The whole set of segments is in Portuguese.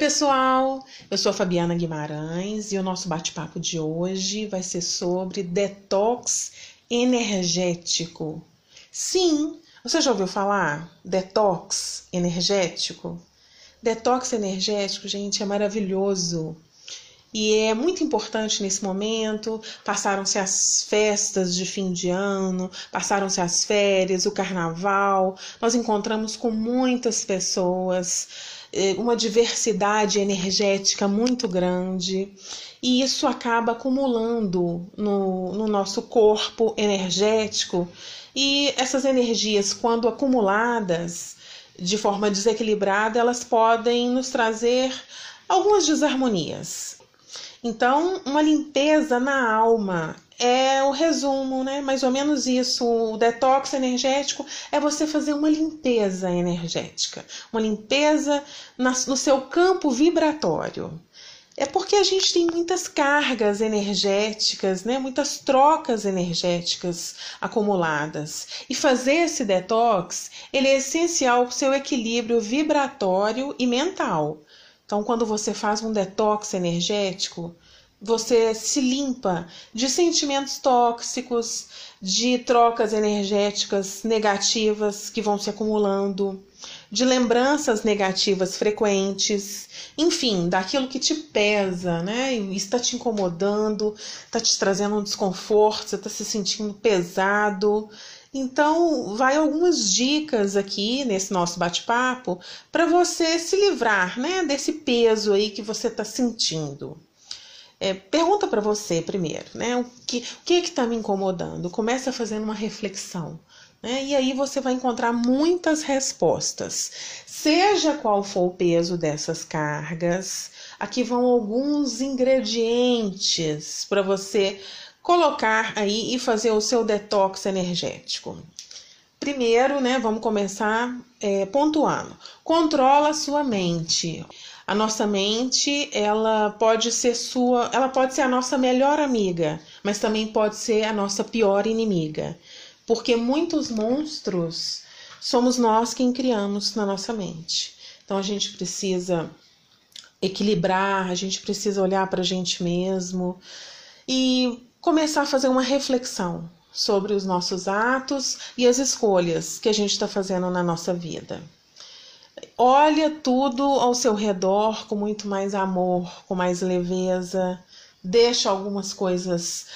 pessoal, eu sou a Fabiana Guimarães e o nosso bate-papo de hoje vai ser sobre detox energético. Sim, você já ouviu falar detox energético? Detox energético, gente, é maravilhoso. E é muito importante nesse momento. Passaram-se as festas de fim de ano, passaram-se as férias, o carnaval. Nós encontramos com muitas pessoas é, uma diversidade energética muito grande e isso acaba acumulando no, no nosso corpo energético e essas energias, quando acumuladas de forma desequilibrada, elas podem nos trazer algumas desarmonias. Então, uma limpeza na alma é o resumo, né? Mais ou menos isso. O detox energético é você fazer uma limpeza energética, uma limpeza no seu campo vibratório. É porque a gente tem muitas cargas energéticas, né? muitas trocas energéticas acumuladas. E fazer esse detox ele é essencial para o seu equilíbrio vibratório e mental. Então, quando você faz um detox energético, você se limpa de sentimentos tóxicos, de trocas energéticas negativas que vão se acumulando, de lembranças negativas frequentes, enfim, daquilo que te pesa, né? Está te incomodando, está te trazendo um desconforto, você está se sentindo pesado. Então, vai algumas dicas aqui nesse nosso bate-papo para você se livrar, né, desse peso aí que você está sentindo. É, pergunta para você primeiro, né? O que o que está me incomodando? Começa fazendo uma reflexão. Né? E aí você vai encontrar muitas respostas. Seja qual for o peso dessas cargas, aqui vão alguns ingredientes para você colocar aí e fazer o seu detox energético. Primeiro, né, vamos começar é, pontuando. Controla a sua mente. A nossa mente, ela pode ser sua, ela pode ser a nossa melhor amiga, mas também pode ser a nossa pior inimiga. Porque muitos monstros somos nós quem criamos na nossa mente. Então a gente precisa equilibrar, a gente precisa olhar para a gente mesmo e começar a fazer uma reflexão sobre os nossos atos e as escolhas que a gente está fazendo na nossa vida. Olha tudo ao seu redor com muito mais amor, com mais leveza. Deixa algumas coisas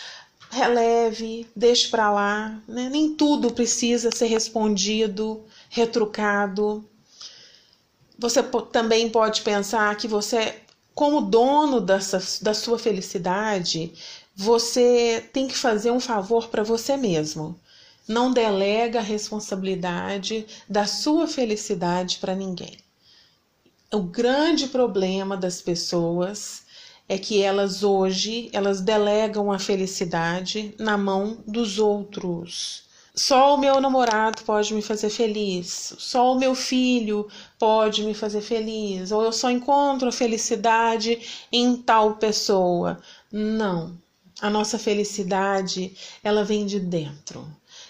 releve, deixe para lá. Né? Nem tudo precisa ser respondido, retrucado. Você também pode pensar que você, como dono dessa, da sua felicidade, você tem que fazer um favor para você mesmo. Não delega a responsabilidade da sua felicidade para ninguém. O grande problema das pessoas é que elas hoje elas delegam a felicidade na mão dos outros. Só o meu namorado pode me fazer feliz, só o meu filho pode me fazer feliz, ou eu só encontro a felicidade em tal pessoa. Não. A nossa felicidade, ela vem de dentro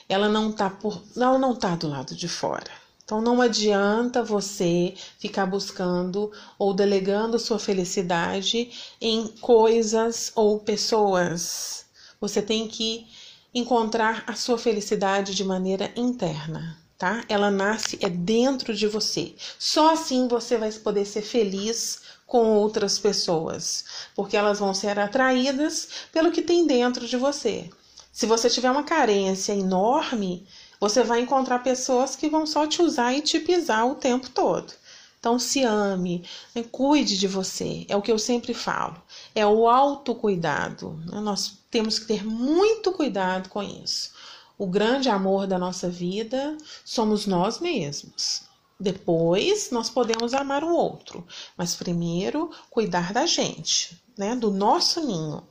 ela não está por, ela não tá do lado de fora. Então não adianta você ficar buscando ou delegando sua felicidade em coisas ou pessoas. Você tem que encontrar a sua felicidade de maneira interna, tá? Ela nasce é dentro de você. Só assim você vai poder ser feliz com outras pessoas, porque elas vão ser atraídas pelo que tem dentro de você. Se você tiver uma carência enorme, você vai encontrar pessoas que vão só te usar e te pisar o tempo todo. Então, se ame, né? cuide de você. É o que eu sempre falo. É o autocuidado. Né? Nós temos que ter muito cuidado com isso. O grande amor da nossa vida somos nós mesmos. Depois, nós podemos amar o outro, mas primeiro cuidar da gente, né? Do nosso ninho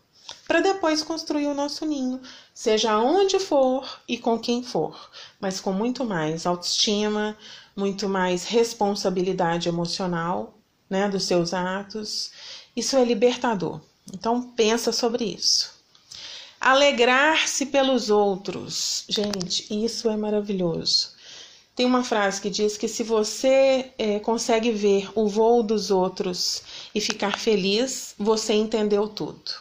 para depois construir o nosso ninho, seja onde for e com quem for, mas com muito mais autoestima, muito mais responsabilidade emocional, né, dos seus atos. Isso é libertador. Então pensa sobre isso. Alegrar-se pelos outros. Gente, isso é maravilhoso. Tem uma frase que diz que se você é, consegue ver o voo dos outros e ficar feliz, você entendeu tudo.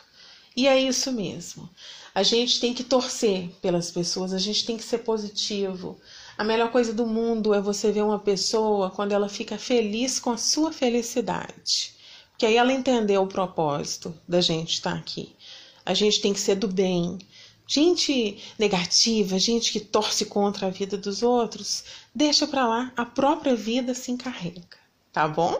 E é isso mesmo. A gente tem que torcer pelas pessoas, a gente tem que ser positivo. A melhor coisa do mundo é você ver uma pessoa quando ela fica feliz com a sua felicidade. Porque aí ela entendeu o propósito da gente estar aqui. A gente tem que ser do bem, Gente negativa, gente que torce contra a vida dos outros, deixa para lá, a própria vida se encarrega, tá bom?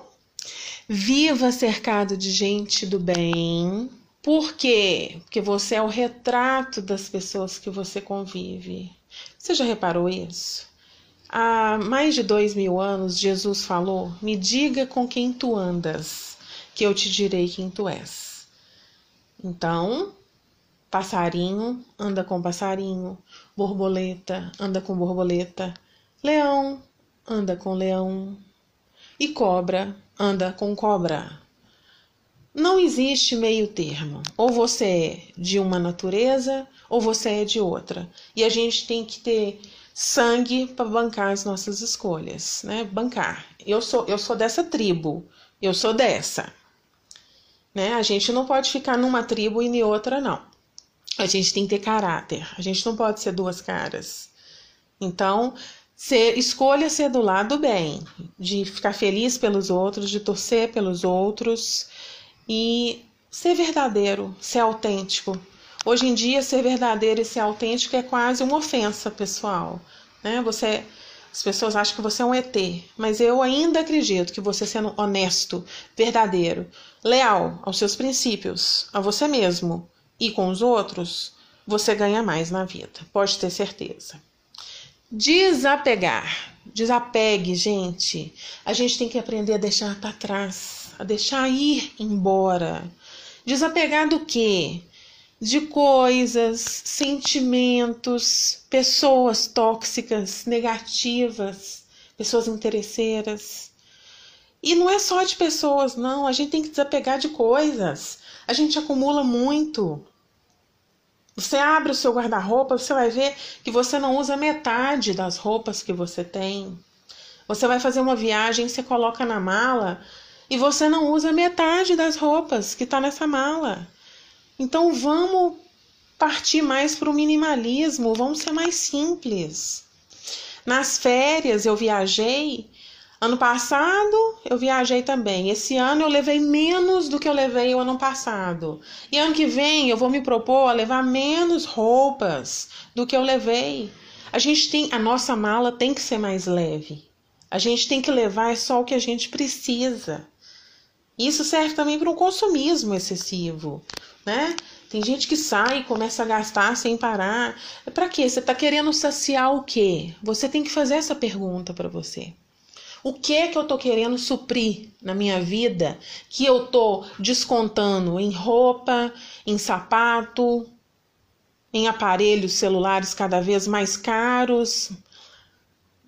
Viva cercado de gente do bem. Por quê? Porque você é o retrato das pessoas que você convive. Você já reparou isso? Há mais de dois mil anos, Jesus falou: Me diga com quem tu andas, que eu te direi quem tu és. Então, Passarinho anda com passarinho, borboleta anda com borboleta, leão anda com leão e cobra anda com cobra. Não existe meio termo. Ou você é de uma natureza ou você é de outra. E a gente tem que ter sangue para bancar as nossas escolhas, né? Bancar. Eu sou eu sou dessa tribo, eu sou dessa. Né? A gente não pode ficar numa tribo e em outra não a gente tem que ter caráter. A gente não pode ser duas caras. Então, ser, escolha ser do lado bem, de ficar feliz pelos outros, de torcer pelos outros e ser verdadeiro, ser autêntico. Hoje em dia, ser verdadeiro e ser autêntico é quase uma ofensa pessoal. Né? Você, as pessoas acham que você é um ET, mas eu ainda acredito que você sendo honesto, verdadeiro, leal aos seus princípios, a você mesmo, e com os outros, você ganha mais na vida, pode ter certeza. Desapegar. Desapegue, gente. A gente tem que aprender a deixar para trás, a deixar ir embora. Desapegar do quê? De coisas, sentimentos, pessoas tóxicas, negativas, pessoas interesseiras. E não é só de pessoas, não. A gente tem que desapegar de coisas. A gente acumula muito. Você abre o seu guarda-roupa, você vai ver que você não usa metade das roupas que você tem. Você vai fazer uma viagem, você coloca na mala e você não usa metade das roupas que está nessa mala. Então vamos partir mais para o minimalismo, vamos ser mais simples. Nas férias eu viajei Ano passado eu viajei também. Esse ano eu levei menos do que eu levei o ano passado. E ano que vem eu vou me propor a levar menos roupas do que eu levei. A gente tem, a nossa mala tem que ser mais leve. A gente tem que levar só o que a gente precisa. Isso serve também para um consumismo excessivo, né? Tem gente que sai e começa a gastar sem parar. Para quê? Você está querendo saciar o quê? Você tem que fazer essa pergunta para você. O que que eu tô querendo suprir na minha vida que eu tô descontando em roupa, em sapato, em aparelhos celulares cada vez mais caros,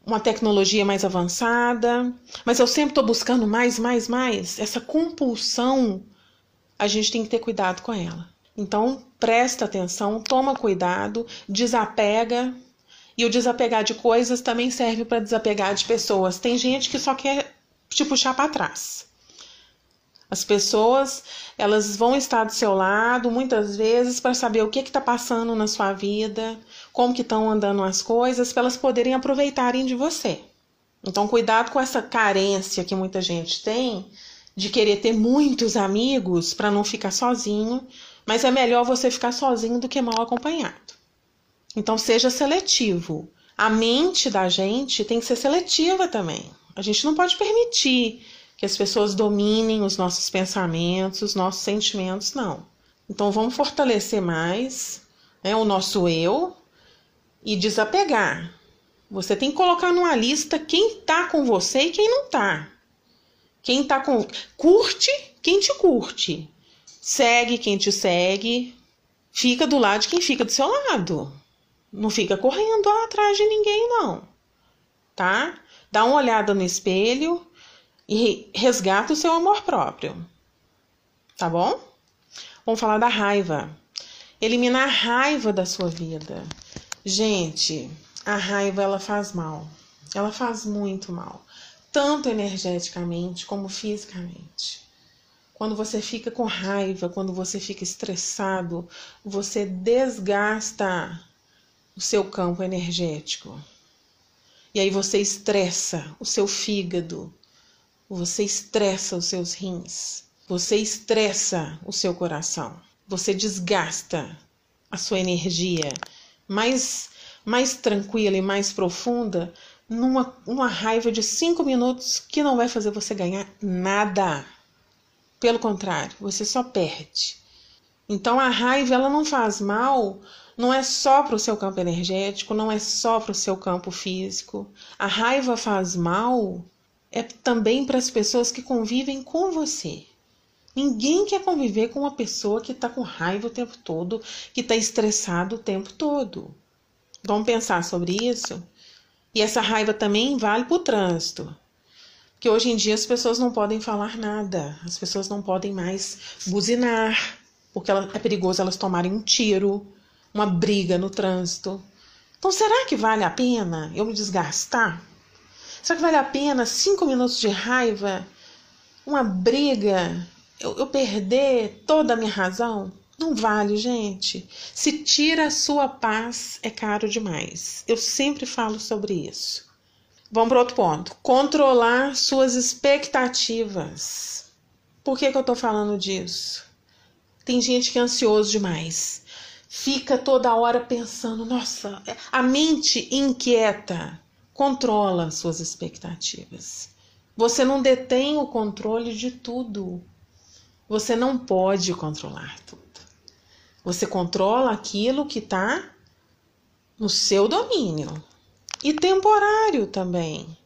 uma tecnologia mais avançada, mas eu sempre estou buscando mais, mais, mais. Essa compulsão, a gente tem que ter cuidado com ela. Então, presta atenção, toma cuidado, desapega e o desapegar de coisas também serve para desapegar de pessoas. Tem gente que só quer te puxar para trás. As pessoas, elas vão estar do seu lado muitas vezes para saber o que está passando na sua vida, como que estão andando as coisas, para elas poderem aproveitarem de você. Então, cuidado com essa carência que muita gente tem de querer ter muitos amigos para não ficar sozinho, mas é melhor você ficar sozinho do que mal acompanhado. Então seja seletivo. A mente da gente tem que ser seletiva também. A gente não pode permitir que as pessoas dominem os nossos pensamentos, os nossos sentimentos, não. Então vamos fortalecer mais né, o nosso eu e desapegar. Você tem que colocar numa lista quem tá com você e quem não tá. Quem tá com. Curte quem te curte. Segue quem te segue. Fica do lado de quem fica do seu lado. Não fica correndo atrás de ninguém, não. Tá? Dá uma olhada no espelho e resgata o seu amor próprio. Tá bom? Vamos falar da raiva. Eliminar a raiva da sua vida. Gente, a raiva ela faz mal. ela faz muito mal, tanto energeticamente como fisicamente. Quando você fica com raiva, quando você fica estressado, você desgasta o seu campo energético. E aí você estressa o seu fígado, você estressa os seus rins, você estressa o seu coração, você desgasta a sua energia mais, mais tranquila e mais profunda numa uma raiva de cinco minutos que não vai fazer você ganhar nada. Pelo contrário, você só perde. Então a raiva ela não faz mal, não é só para o seu campo energético, não é só para o seu campo físico. A raiva faz mal é também para as pessoas que convivem com você. Ninguém quer conviver com uma pessoa que está com raiva o tempo todo, que está estressado o tempo todo. Vamos pensar sobre isso? E essa raiva também vale para o trânsito. Porque hoje em dia as pessoas não podem falar nada, as pessoas não podem mais buzinar, porque é perigoso elas tomarem um tiro, uma briga no trânsito. Então será que vale a pena eu me desgastar? Será que vale a pena cinco minutos de raiva, uma briga, eu, eu perder toda a minha razão? Não vale, gente. Se tira a sua paz, é caro demais. Eu sempre falo sobre isso. Vamos para outro ponto. Controlar suas expectativas. Por que, que eu estou falando disso? Tem gente que é ansioso demais. Fica toda hora pensando, nossa, a mente inquieta controla suas expectativas. Você não detém o controle de tudo. Você não pode controlar tudo. Você controla aquilo que está no seu domínio. E temporário também.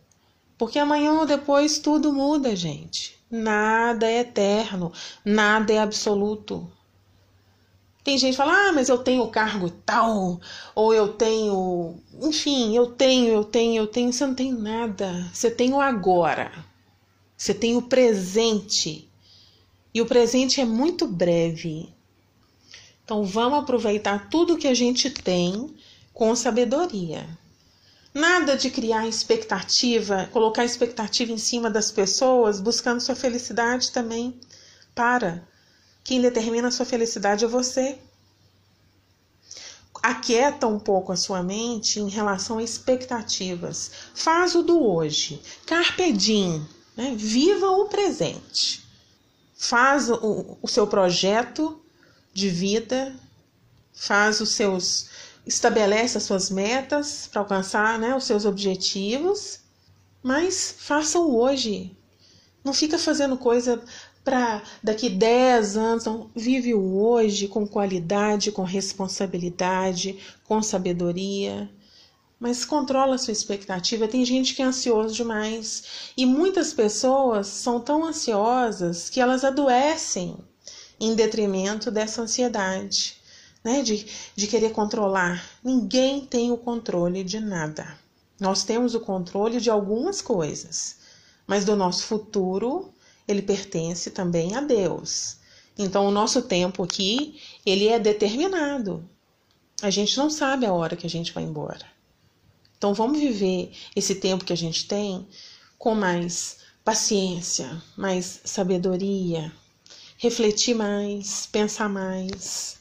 Porque amanhã ou depois tudo muda, gente. Nada é eterno, nada é absoluto. Tem gente que fala, ah, mas eu tenho cargo tal, ou eu tenho. Enfim, eu tenho, eu tenho, eu tenho. Você não tem nada. Você tem o agora. Você tem o presente. E o presente é muito breve. Então vamos aproveitar tudo que a gente tem com sabedoria. Nada de criar expectativa, colocar expectativa em cima das pessoas, buscando sua felicidade também. Para. Quem determina a sua felicidade é você. Aquieta um pouco a sua mente em relação a expectativas. Faz o do hoje. Carpe diem. Né? Viva o presente. Faz o, o seu projeto de vida. Faz os seus. Estabelece as suas metas para alcançar né, os seus objetivos. Mas faça o hoje. Não fica fazendo coisa para daqui 10 anos. Então, vive o hoje com qualidade, com responsabilidade, com sabedoria. Mas controla a sua expectativa. Tem gente que é ansioso demais. E muitas pessoas são tão ansiosas que elas adoecem em detrimento dessa ansiedade, né? De, de querer controlar. Ninguém tem o controle de nada. Nós temos o controle de algumas coisas, mas do nosso futuro ele pertence também a Deus. Então, o nosso tempo aqui, ele é determinado. A gente não sabe a hora que a gente vai embora. Então, vamos viver esse tempo que a gente tem com mais paciência, mais sabedoria, refletir mais, pensar mais.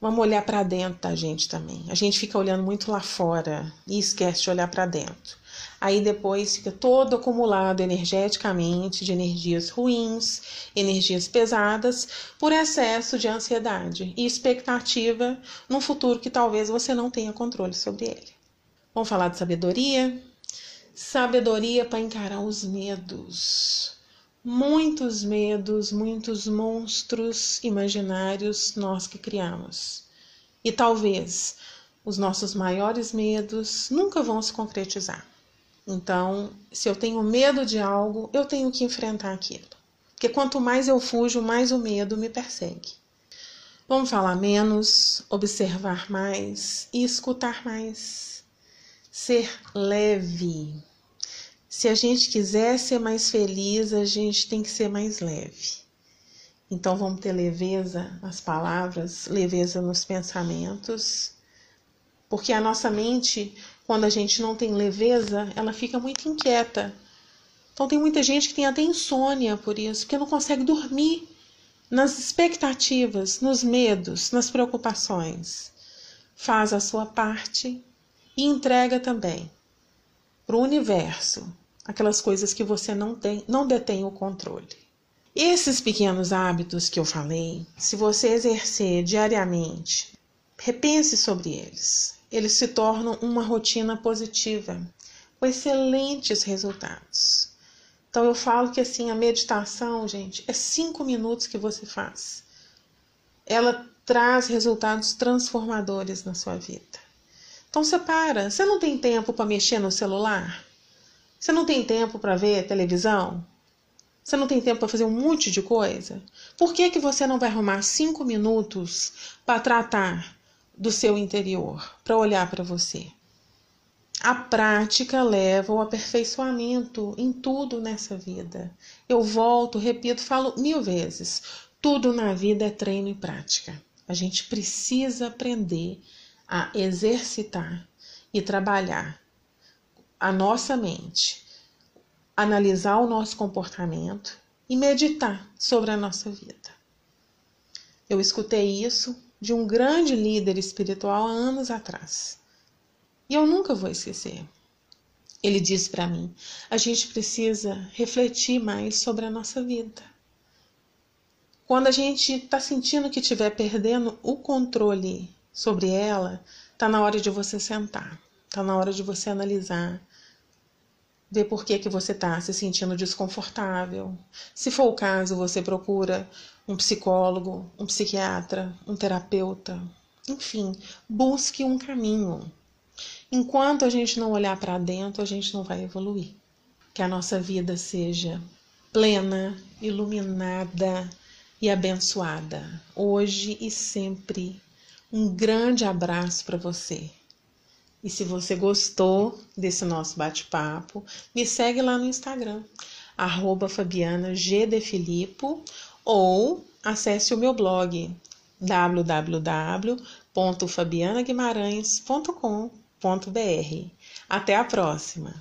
Vamos olhar para dentro da gente também. A gente fica olhando muito lá fora e esquece de olhar para dentro aí depois fica todo acumulado energeticamente de energias ruins, energias pesadas, por excesso de ansiedade e expectativa num futuro que talvez você não tenha controle sobre ele. Vamos falar de sabedoria? Sabedoria para encarar os medos. Muitos medos, muitos monstros imaginários nós que criamos. E talvez os nossos maiores medos nunca vão se concretizar. Então, se eu tenho medo de algo, eu tenho que enfrentar aquilo. Porque quanto mais eu fujo, mais o medo me persegue. Vamos falar menos, observar mais e escutar mais. Ser leve. Se a gente quiser ser mais feliz, a gente tem que ser mais leve. Então vamos ter leveza nas palavras, leveza nos pensamentos, porque a nossa mente quando a gente não tem leveza, ela fica muito inquieta. Então tem muita gente que tem até insônia por isso, porque não consegue dormir nas expectativas, nos medos, nas preocupações. Faz a sua parte e entrega também para o universo aquelas coisas que você não tem, não detém o controle. Esses pequenos hábitos que eu falei, se você exercer diariamente, repense sobre eles. Eles se tornam uma rotina positiva, com excelentes resultados. Então eu falo que assim a meditação, gente, é cinco minutos que você faz. Ela traz resultados transformadores na sua vida. Então você para. Você não tem tempo para mexer no celular? Você não tem tempo para ver televisão? Você não tem tempo para fazer um monte de coisa? Por que, que você não vai arrumar cinco minutos para tratar do seu interior, para olhar para você? A prática leva ao aperfeiçoamento em tudo nessa vida. Eu volto, repito, falo mil vezes: tudo na vida é treino e prática. A gente precisa aprender a exercitar e trabalhar a nossa mente, analisar o nosso comportamento e meditar sobre a nossa vida. Eu escutei isso de um grande líder espiritual há anos atrás. E eu nunca vou esquecer. Ele disse para mim: a gente precisa refletir mais sobre a nossa vida. Quando a gente está sentindo que estiver perdendo o controle sobre ela, está na hora de você sentar, está na hora de você analisar, ver por que, que você está se sentindo desconfortável. Se for o caso, você procura um psicólogo, um psiquiatra, um terapeuta. Enfim, busque um caminho. Enquanto a gente não olhar para dentro, a gente não vai evoluir. Que a nossa vida seja plena, iluminada e abençoada, hoje e sempre. Um grande abraço para você. E se você gostou desse nosso bate-papo, me segue lá no Instagram, arroba ou acesse o meu blog www.fabianaguimarães.com.br. Até a próxima!